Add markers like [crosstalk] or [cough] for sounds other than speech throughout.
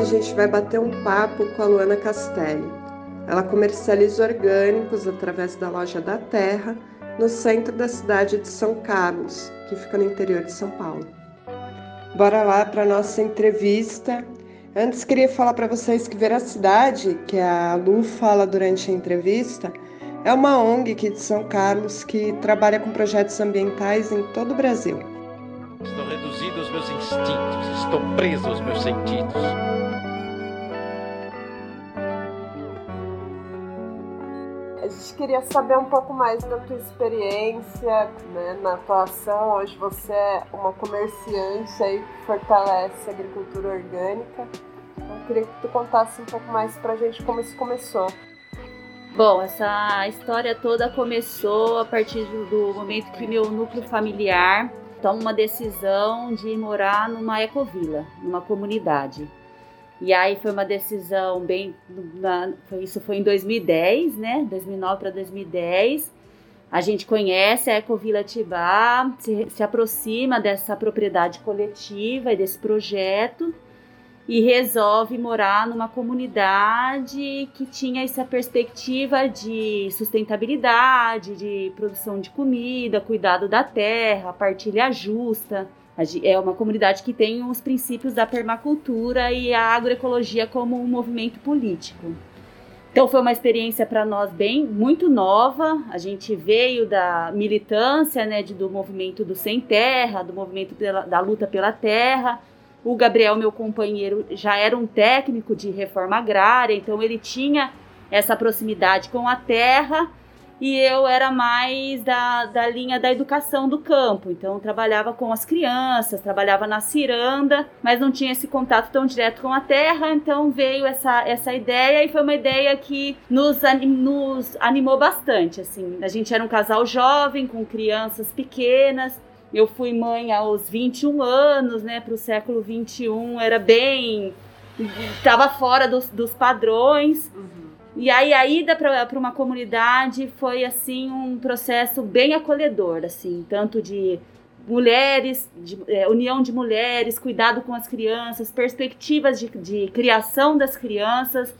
Hoje a gente vai bater um papo com a Luana Castelli. Ela comercializa orgânicos através da loja da Terra, no centro da cidade de São Carlos, que fica no interior de São Paulo. Bora lá para nossa entrevista. Antes queria falar para vocês que Veracidade, que a Lu fala durante a entrevista, é uma ONG aqui de São Carlos que trabalha com projetos ambientais em todo o Brasil. Estou reduzido aos meus instintos, estou preso aos meus sentidos. A gente queria saber um pouco mais da tua experiência né, na atuação. Hoje você é uma comerciante aí que fortalece a agricultura orgânica. Então, eu queria que tu contasse um pouco mais pra gente como isso começou. Bom, essa história toda começou a partir do momento que meu núcleo familiar toma uma decisão de morar numa ecovila, numa comunidade. E aí foi uma decisão bem. Isso foi em 2010, né? 2009 para 2010. A gente conhece a Ecovila Tibá, se, se aproxima dessa propriedade coletiva e desse projeto e resolve morar numa comunidade que tinha essa perspectiva de sustentabilidade, de produção de comida, cuidado da terra, partilha justa. É uma comunidade que tem os princípios da permacultura e a agroecologia como um movimento político. Então foi uma experiência para nós bem muito nova. A gente veio da militância, né, do movimento do sem terra, do movimento pela, da luta pela terra o Gabriel, meu companheiro, já era um técnico de reforma agrária, então ele tinha essa proximidade com a terra e eu era mais da, da linha da educação do campo. Então, trabalhava com as crianças, trabalhava na ciranda, mas não tinha esse contato tão direto com a terra. Então, veio essa, essa ideia e foi uma ideia que nos, nos animou bastante. Assim, a gente era um casal jovem, com crianças pequenas, eu fui mãe aos 21 anos, né? Para o século 21 era bem. estava fora dos, dos padrões. Uhum. E aí a ida para uma comunidade foi assim um processo bem acolhedor, assim, tanto de mulheres, de, é, união de mulheres, cuidado com as crianças, perspectivas de, de criação das crianças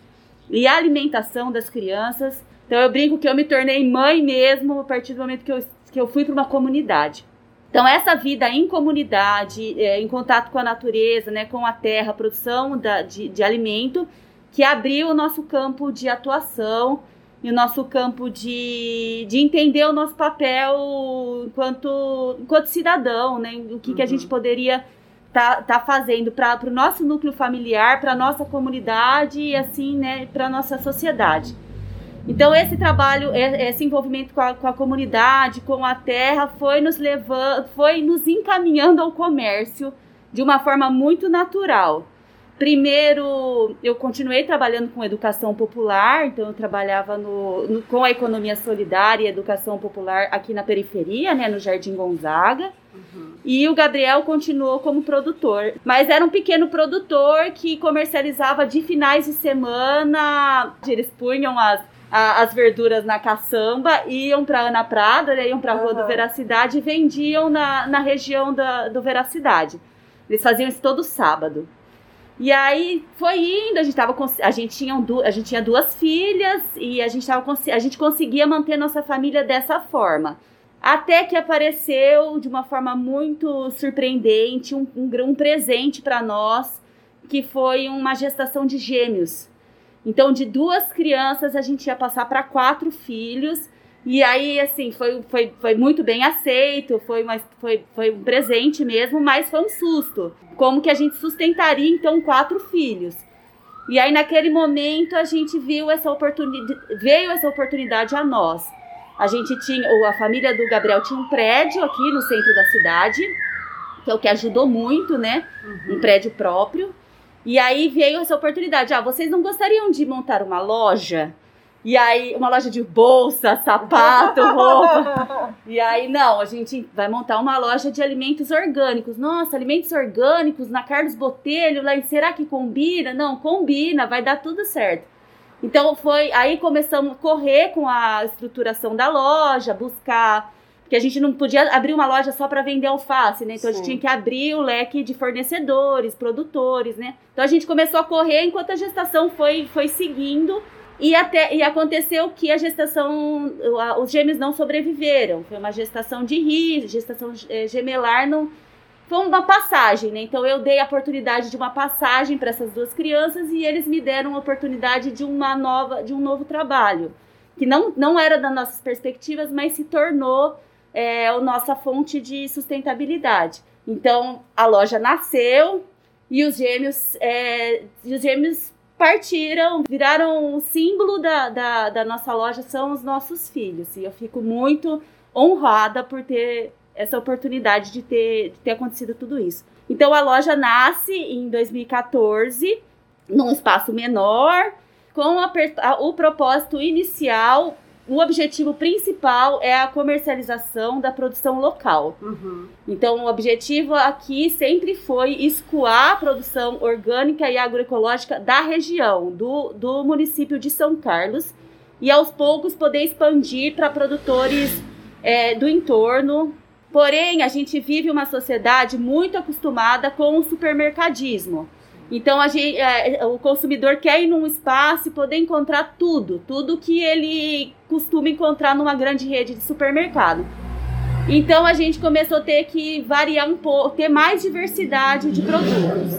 e alimentação das crianças. Então eu brinco que eu me tornei mãe mesmo a partir do momento que eu, que eu fui para uma comunidade. Então, essa vida em comunidade, é, em contato com a natureza, né, com a terra, produção da, de, de alimento, que abriu o nosso campo de atuação e o nosso campo de, de entender o nosso papel enquanto, enquanto cidadão, né? O que, uhum. que a gente uhum. poderia tá, tá fazendo para o nosso núcleo familiar, para a nossa comunidade e assim, né, para a nossa sociedade. Então esse trabalho, esse envolvimento com a, com a, comunidade, com a terra, foi nos levando, foi nos encaminhando ao comércio de uma forma muito natural. Primeiro, eu continuei trabalhando com educação popular, então eu trabalhava no, no, com a economia solidária e educação popular aqui na periferia, né, no Jardim Gonzaga. Uhum. E o Gabriel continuou como produtor, mas era um pequeno produtor que comercializava de finais de semana. Eles punham as a, as verduras na caçamba, iam para Ana Prada, né, iam para a Rua uhum. do Veracidade e vendiam na, na região da, do Veracidade. Eles faziam isso todo sábado. E aí foi indo, a gente tava a gente tinha a gente tinha duas filhas e a gente tava a gente conseguia manter nossa família dessa forma. Até que apareceu de uma forma muito surpreendente um, um, um presente para nós, que foi uma gestação de gêmeos. Então, de duas crianças, a gente ia passar para quatro filhos. E aí, assim, foi, foi, foi muito bem aceito, foi, uma, foi, foi um presente mesmo, mas foi um susto. Como que a gente sustentaria, então, quatro filhos? E aí, naquele momento, a gente viu essa oportunidade, veio essa oportunidade a nós. A gente tinha, a família do Gabriel tinha um prédio aqui no centro da cidade, que é o que ajudou muito, né? Uhum. Um prédio próprio. E aí veio essa oportunidade. Ah, vocês não gostariam de montar uma loja? E aí, uma loja de bolsa, sapato, roupa. [laughs] E aí, não, a gente vai montar uma loja de alimentos orgânicos. Nossa, alimentos orgânicos na Carlos Botelho, lá em será que combina? Não, combina, vai dar tudo certo. Então foi, aí começamos a correr com a estruturação da loja, buscar Porque a gente não podia abrir uma loja só para vender alface, né? Então Sim. a gente tinha que abrir o leque de fornecedores, produtores, né? Então a gente começou a correr enquanto a gestação foi, foi seguindo. E, até, e aconteceu que a gestação, os gêmeos não sobreviveram. Foi uma gestação de risco, gestação eh, gemelar não, foi uma passagem, né? Então eu dei a oportunidade de uma passagem para essas duas crianças e eles me deram a oportunidade de uma nova, de um novo trabalho, que não, não era das nossas perspectivas, mas se tornou é a nossa fonte de sustentabilidade. Então, a loja nasceu e os gêmeos, é, os gêmeos partiram, viraram o símbolo da, da, da nossa loja, são os nossos filhos. E eu fico muito honrada por ter essa oportunidade de ter, de ter acontecido tudo isso. Então, a loja nasce em 2014, num espaço menor, com a, o propósito inicial o objetivo principal é a comercialização da produção local. Uhum. Então, o objetivo aqui sempre foi escoar a produção orgânica e agroecológica da região, do, do município de São Carlos, e aos poucos poder expandir para produtores é, do entorno. Porém, a gente vive uma sociedade muito acostumada com o supermercadismo. Então a gente, é, o consumidor quer ir num espaço e poder encontrar tudo, tudo que ele costuma encontrar numa grande rede de supermercado. Então a gente começou a ter que variar um pouco, ter mais diversidade de produtos.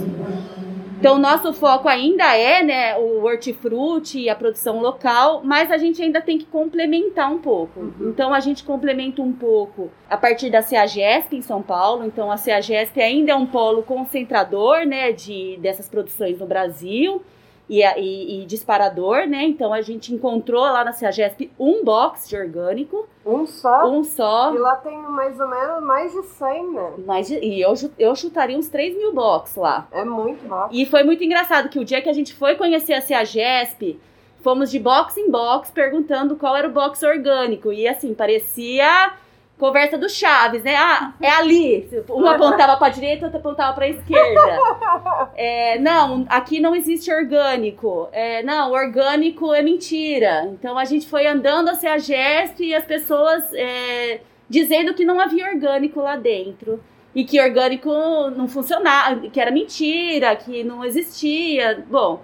Então, nosso foco ainda é né, o hortifruti e a produção local, mas a gente ainda tem que complementar um pouco. Uhum. Então, a gente complementa um pouco a partir da CEAGESP em São Paulo. Então, a CEAGESP ainda é um polo concentrador né, de, dessas produções no Brasil e, e, e, disparador, né? Então a gente encontrou lá na CEAGESP um box de orgânico. Um só? Um só. E lá tem mais ou menos mais de 100, né? Mais de, e eu, eu chutaria uns 3 mil box lá. É muito box. E foi muito engraçado que o dia que a gente foi conhecer a CEAGESP, fomos de box em box perguntando qual era o box orgânico. E assim, parecia conversa do Chaves, né? Ah, é ali. Um apontava para direita, outro apontava para esquerda. [laughs] É, não, aqui não existe orgânico. É, não, orgânico é mentira. Então a gente foi andando a gesto e as pessoas é, dizendo que não havia orgânico lá dentro. E que orgânico não funcionava, que era mentira, que não existia. Bom,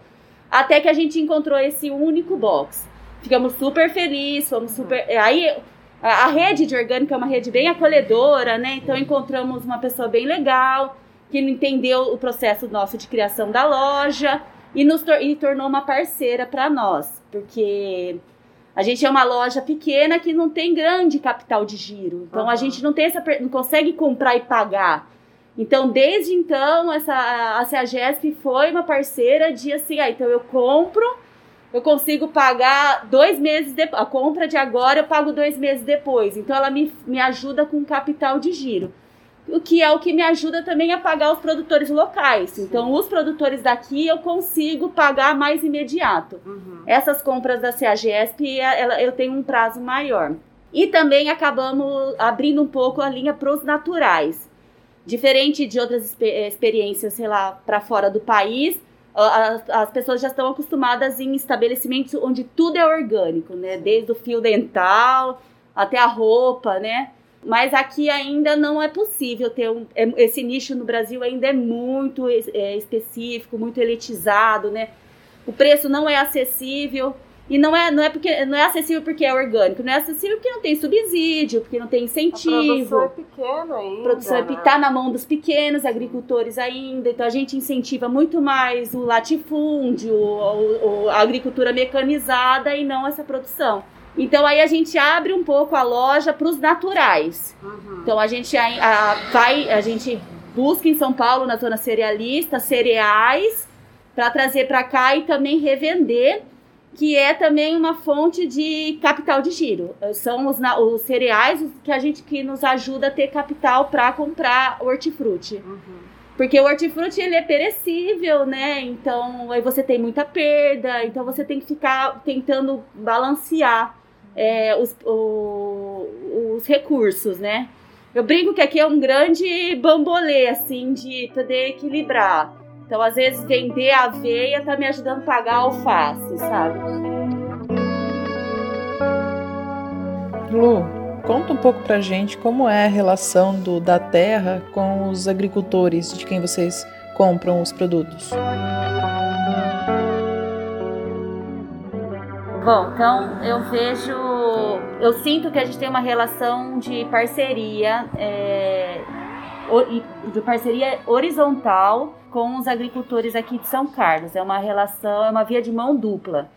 até que a gente encontrou esse único box. Ficamos super felizes, fomos super. Aí a, rede de orgânico é uma rede bem acolhedora, né? Então encontramos uma pessoa bem legal, que entendeu o processo nosso de criação da loja e nos tor e tornou uma parceira para nós, porque a gente é uma loja pequena que não tem grande capital de giro. Então uhum. a gente não tem essa não consegue comprar e pagar. Então, desde então, essa a CEAGESP foi uma parceira de assim, ah, então eu compro eu consigo pagar dois meses depois. A compra de agora eu pago dois meses depois. Então ela me, me ajuda com capital de giro. O que é o que me ajuda também a pagar os produtores locais. Então, os produtores daqui eu consigo pagar mais imediato. Uhum. Essas compras da CAGESP, ela, eu tenho um prazo maior. E também acabamos abrindo um pouco a linha para os naturais. Diferente de outras experiências, sei lá, para fora do país, as, as pessoas já estão acostumadas em estabelecimentos onde tudo é orgânico, né? Desde o fio dental até a roupa, né? Mas aqui ainda não é possível ter um. É, esse nicho no Brasil ainda é muito é, específico, muito elitizado, né? O preço não é acessível. E não é, não é porque não é acessível porque é orgânico, não é acessível porque não tem subsídio, porque não tem incentivo. A produção é pequena ainda. A produção é né? tá na mão dos pequenos agricultores ainda, então a gente incentiva muito mais o latifúndio, o, o, a agricultura mecanizada e não essa produção. Então aí a gente abre um pouco a loja para os naturais. Uhum. Então a gente a, a, vai, a gente busca em São Paulo na zona cerealista cereais para trazer para cá e também revender que é também uma fonte de capital de giro. São os, os cereais que a gente que nos ajuda a ter capital para comprar hortifruti. Uhum. Porque o hortifruti ele é perecível, né? Então aí você tem muita perda, então você tem que ficar tentando balancear é, os, o, os recursos, né? Eu brinco que aqui é um grande bambolê, assim, de poder equilibrar. Então, às vezes, vender aveia tá me ajudando a pagar alface, sabe? Lu, conta um pouco pra gente como é a relação do, da terra com os agricultores de quem vocês compram os produtos. Bom, então eu vejo, eu sinto que a gente tem uma relação de parceria, é, de parceria horizontal com os agricultores aqui de São Carlos. É uma relação, é uma via de mão dupla.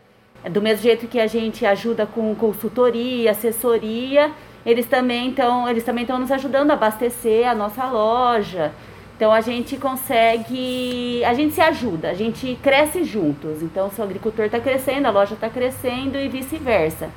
Do mesmo jeito que a gente ajuda com consultoria, assessoria, eles também estão, eles também estão nos ajudando a abastecer a nossa loja. Então a gente consegue, a gente se ajuda, a gente cresce juntos. Então se o agricultor está crescendo, a loja está crescendo e vice-versa.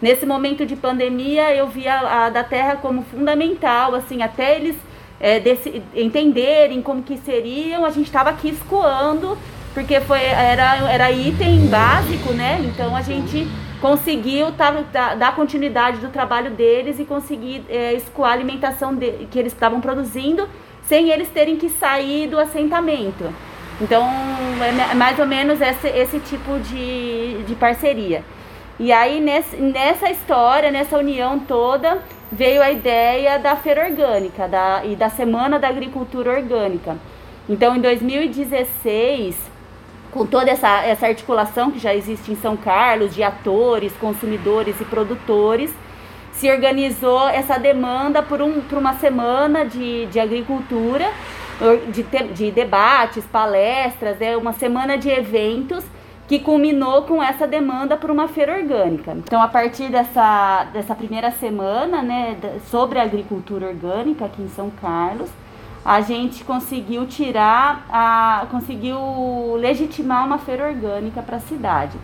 Nesse momento de pandemia, eu vi a, a, da terra como fundamental, assim, até eles é, desse, entenderem como que seriam, a gente estava aqui escoando porque foi, era, era item básico, né? Então a gente conseguiu tá, tá, dar continuidade do trabalho deles e conseguir é, escoar a alimentação de, que eles estavam produzindo sem eles terem que sair do assentamento. Então é mais ou menos esse, esse tipo de, de parceria. E aí nessa história, nessa união toda, veio a ideia da feira orgânica da, e da Semana da Agricultura Orgânica. Então em 2016 com toda essa, essa articulação que já existe em São Carlos, de atores, consumidores e produtores, se organizou essa demanda por, um, por uma semana de, de agricultura, de, de debates, palestras, é uma semana de eventos que culminou com essa demanda por uma feira orgânica. Então, a partir dessa, dessa primeira semana né, sobre a agricultura orgânica aqui em São Carlos, a gente conseguiu tirar, a, conseguiu legitimar uma feira orgânica para a cidade.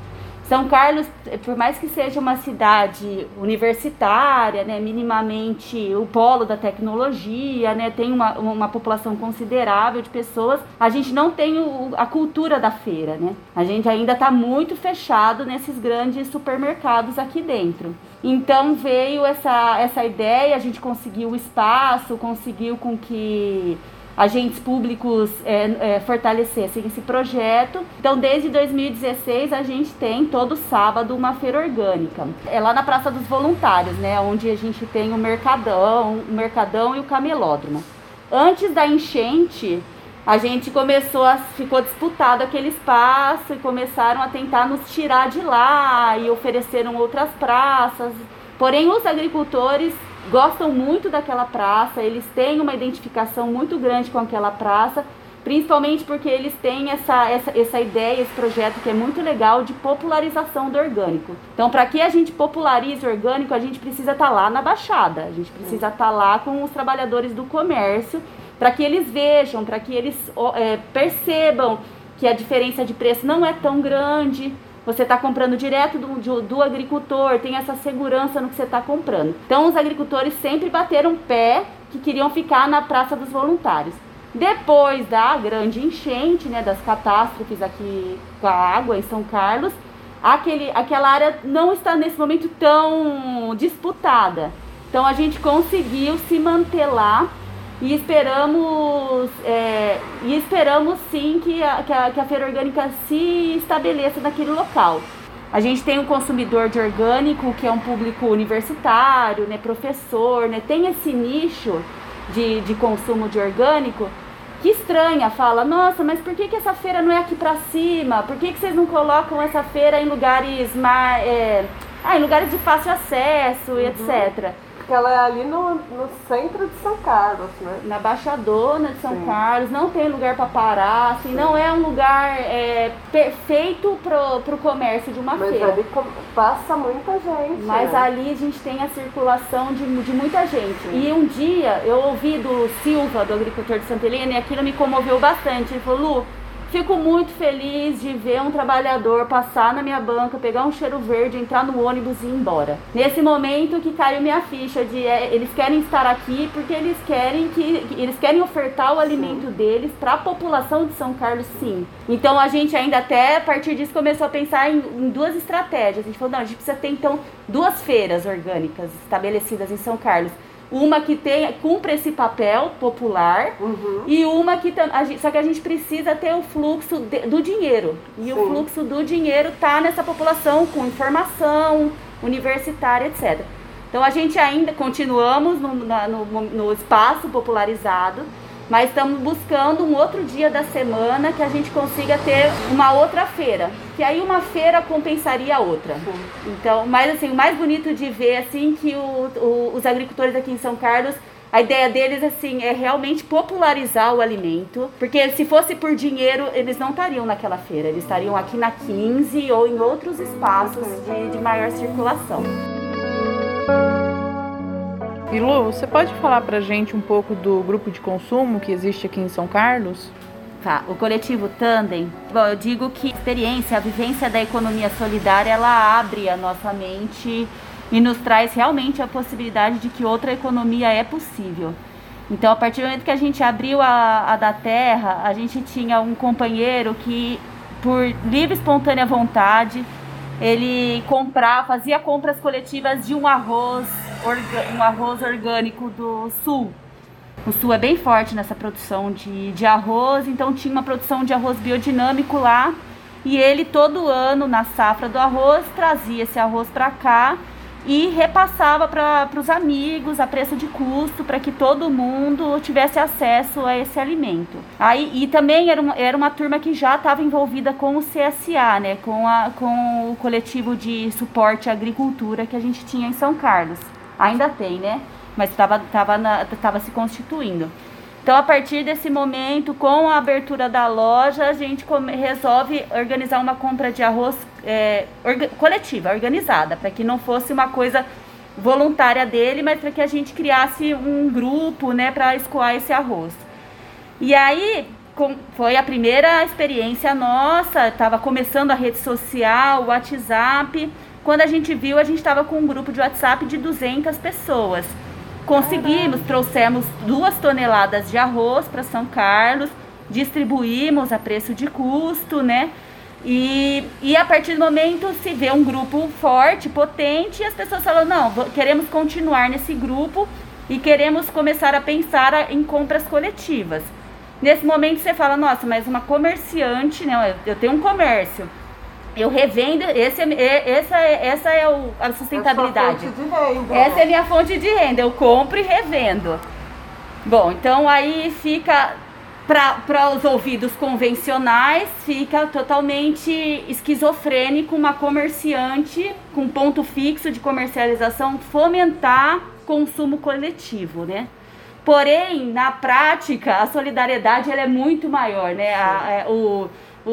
São Carlos, por mais que seja uma cidade universitária, né, minimamente o polo da tecnologia, né, tem uma, uma população considerável de pessoas, a gente não tem o, a cultura da feira. Né? A gente ainda está muito fechado nesses grandes supermercados aqui dentro. Então veio essa, essa ideia, a gente conseguiu o espaço, conseguiu com que agentes públicos é, é, fortalecessem esse projeto. Então, desde 2016, a gente tem todo sábado uma feira orgânica. É lá na Praça dos Voluntários, né, onde a gente tem o Mercadão, o Mercadão e o Camelódromo. Antes da enchente, a gente começou a ficou disputado aquele espaço e começaram a tentar nos tirar de lá e ofereceram outras praças. Porém, os agricultores gostam muito daquela praça, eles têm uma identificação muito grande com aquela praça, principalmente porque eles têm essa, essa, essa ideia, esse projeto que é muito legal de popularização do orgânico. Então, para que a gente popularize o orgânico, a gente precisa estar tá lá na Baixada, a gente precisa estar tá lá com os trabalhadores do comércio para que eles vejam, para que eles é, percebam que a diferença de preço não é tão grande. Você está comprando direto do, do, do, agricultor, tem essa segurança no que você está comprando. Então, os agricultores sempre bateram pé que queriam ficar na Praça dos Voluntários. Depois da grande enchente, né, das catástrofes aqui com a água em São Carlos, aquele, aquela área não está nesse momento tão disputada. Então, a gente conseguiu se manter lá e esperamos, é, e esperamos sim que a, que, a, que a feira orgânica se estabeleça naquele local. A gente tem um consumidor de orgânico que é um público universitário, né, professor, né, tem esse nicho de, de consumo de orgânico que estranha, fala, nossa, mas por que, que essa feira não é aqui para cima? Por que, que vocês não colocam essa feira em lugares mais, é, ah, em lugares de fácil acesso e uhum. etc. Porque ela é ali no, no centro de São Carlos, né? Na Baixadona de São Sim. Carlos, não tem lugar para parar, assim, Sim. não é um lugar é, perfeito pro, pro comércio de uma Mas feira. ali passa muita gente. Mas né? ali a gente tem a circulação de, de muita gente. Sim. E um dia eu ouvi do Silva, do agricultor de Santa Helena, e aquilo me comoveu bastante. Ele falou, Lu, Fico muito feliz de ver um trabalhador passar na minha banca, pegar um cheiro verde, entrar no ônibus e ir embora. Nesse momento que caiu minha ficha de é, eles querem estar aqui porque eles querem que eles querem ofertar o alimento sim. deles para a população de São Carlos, sim. Então a gente ainda até a partir disso começou a pensar em, em duas estratégias. A gente falou, não, a gente precisa ter então duas feiras orgânicas estabelecidas em São Carlos uma que tem, cumpre esse papel popular uhum. e uma que a gente, só que a gente precisa ter o fluxo de, do dinheiro e Sim. o fluxo do dinheiro tá nessa população com informação universitária etc Então a gente ainda continuamos no, na, no, no espaço popularizado, mas estamos buscando um outro dia da semana que a gente consiga ter uma outra feira, que aí uma feira compensaria a outra. Então, mas assim, o mais bonito de ver assim que o, o, os agricultores aqui em São Carlos a ideia deles, assim, é realmente popularizar o alimento, porque se fosse por dinheiro, eles não estariam naquela feira, eles estariam aqui na 15 ou em outros espaços de, de maior circulação. E Lu, você pode falar pra gente um pouco do grupo de consumo que existe aqui em São Carlos? Tá, o coletivo Tandem, bom, eu digo que a experiência, a vivência da economia solidária, ela abre a nossa mente e nos traz realmente a possibilidade de que outra economia é possível. Então, a partir do momento que a gente abriu a, a da terra, a gente tinha um companheiro que, por livre e espontânea vontade, ele comprava, fazia compras coletivas de um arroz, um arroz orgânico do sul. O sul é bem forte nessa produção de, de arroz, então tinha uma produção de arroz biodinâmico lá. E ele todo ano, na safra do arroz, trazia esse arroz para cá e repassava para os amigos a preço de custo para que todo mundo tivesse acesso a esse alimento. Aí, e também era uma, era uma turma que já estava envolvida com o CSA, né, com, a, com o coletivo de suporte à agricultura que a gente tinha em São Carlos. Ainda tem, né? Mas estava tava, tava se constituindo. Então, a partir desse momento, com a abertura da loja, a gente come, resolve organizar uma compra de arroz é, orga, coletiva, organizada, para que não fosse uma coisa voluntária dele, mas para que a gente criasse um grupo, né, para escoar esse arroz. E aí com, foi a primeira experiência nossa, estava começando a rede social, o WhatsApp. Quando a gente viu, a gente estava com um grupo de WhatsApp de 200 pessoas. Conseguimos, trouxemos duas toneladas de arroz para São Carlos, distribuímos a preço de custo, né? E, e a partir do momento se vê um grupo forte, potente, e as pessoas falam: não, queremos continuar nesse grupo e queremos começar a pensar em compras coletivas. Nesse momento você fala: nossa, mas uma comerciante, né? Eu tenho um comércio eu revendo, esse é, essa é, essa é o, a sustentabilidade. É essa é a minha fonte de renda, eu compro e revendo. Bom, então aí fica para os ouvidos convencionais, fica totalmente esquizofrênico uma comerciante com ponto fixo de comercialização fomentar consumo coletivo, né? Porém, na prática, a solidariedade ela é muito maior, né? A, a, o,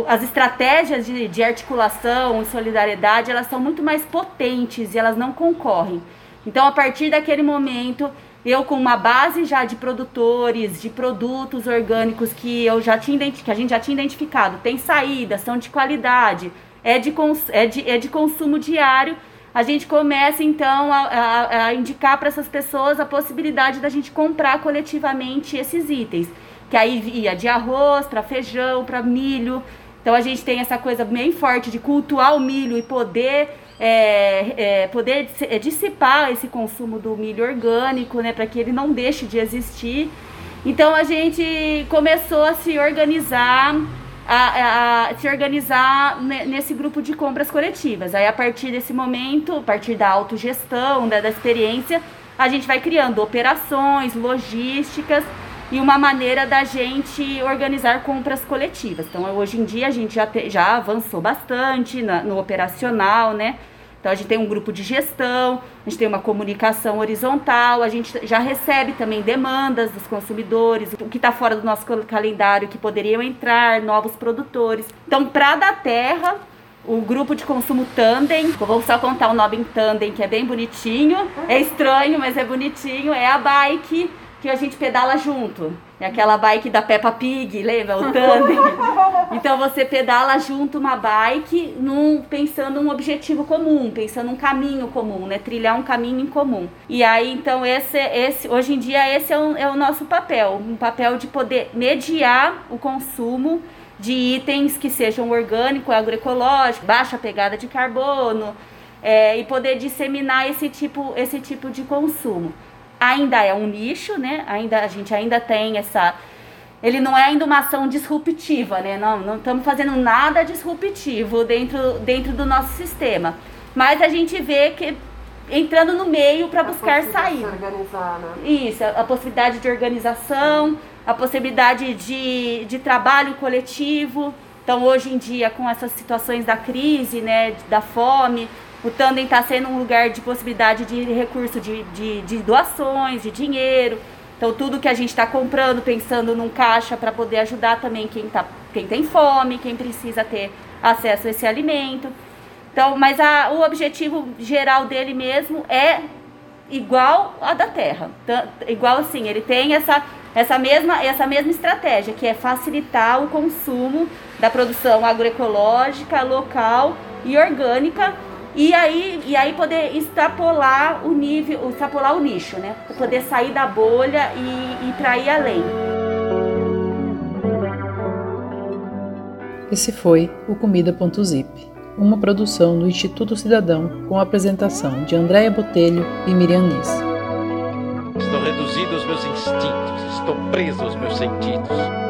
as estratégias de, de articulação e solidariedade, elas são muito mais potentes e elas não concorrem. Então, a partir daquele momento, eu com uma base já de produtores, de produtos orgânicos que eu já tinha que a gente já tinha identificado, tem saída, são de qualidade, é de, é de, é de consumo diário, a gente começa então a, a, a indicar para essas pessoas a possibilidade da gente comprar coletivamente esses itens. Que aí ia de arroz para feijão, para milho, então a gente tem essa coisa bem forte de cultuar o milho e poder é, é, poder é, dissipar esse consumo do milho orgânico, né, para que ele não deixe de existir. Então a gente começou a se organizar, a, a, a, se organizar nesse grupo de compras coletivas. Aí a partir desse momento, a partir da autogestão, né, da experiência, a gente vai criando operações, logísticas e uma maneira da gente organizar compras coletivas. Então, hoje em dia, a gente já, te, já avançou bastante na, no operacional, né? Então, a gente tem um grupo de gestão, a gente tem uma comunicação horizontal, a gente já recebe também demandas dos consumidores, o que está fora do nosso calendário, que poderiam entrar, novos produtores. Então, para da terra, o grupo de consumo Tandem, vou só contar o nome em Tandem, que é bem bonitinho, é estranho, mas é bonitinho, é a bike que a gente pedala junto. É aquela bike da Peppa Pig, lembra? O tandem. [laughs] então você pedala junto uma bike num, pensando um objetivo comum, pensando um caminho comum, né? Trilhar um caminho em comum. E aí, então, esse, esse, hoje em dia, esse é o, é o nosso papel. Um papel de poder mediar o consumo de itens que sejam orgânico, agroecológico, baixa pegada de carbono, é, e poder disseminar esse tipo, esse tipo de consumo ainda é um nicho, né? Ainda a gente ainda tem essa ele não é ainda uma ação disruptiva, né? Não, não estamos fazendo nada disruptivo dentro, dentro do nosso sistema. Mas a gente vê que entrando no meio para buscar sair. Organizar, né? Isso, a, a possibilidade de organização, a possibilidade de, de trabalho coletivo. Então, hoje em dia, com essas situações da crise, né, da fome, o Tandem está sendo um lugar de possibilidade de recurso de, de, de doações, de dinheiro. Então, tudo que a gente está comprando, pensando num caixa para poder ajudar também quem, tá, quem tem fome, quem precisa ter acesso a esse alimento. Então, mas a, o objetivo geral dele mesmo é igual a da terra. Igual assim, ele tem essa, essa, mesma, essa mesma estratégia, que é facilitar o consumo da produção agroecológica, local e orgânica e aí, e aí poder extrapolar o nível, extrapolar o nicho, né? Poder sair da bolha e, e para ir além. Esse foi o Comida.zip, uma produção do Instituto Cidadão com a apresentação de Andréia Botelho e Miriam Nis. Estou reduzido aos meus instintos, estou preso aos meus sentidos.